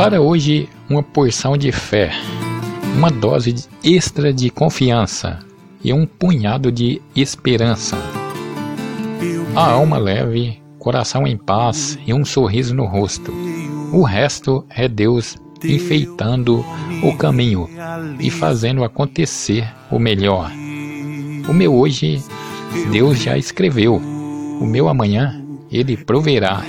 Para hoje, uma porção de fé, uma dose extra de confiança e um punhado de esperança. A alma leve, coração em paz e um sorriso no rosto. O resto é Deus enfeitando o caminho e fazendo acontecer o melhor. O meu hoje, Deus já escreveu. O meu amanhã, Ele proverá.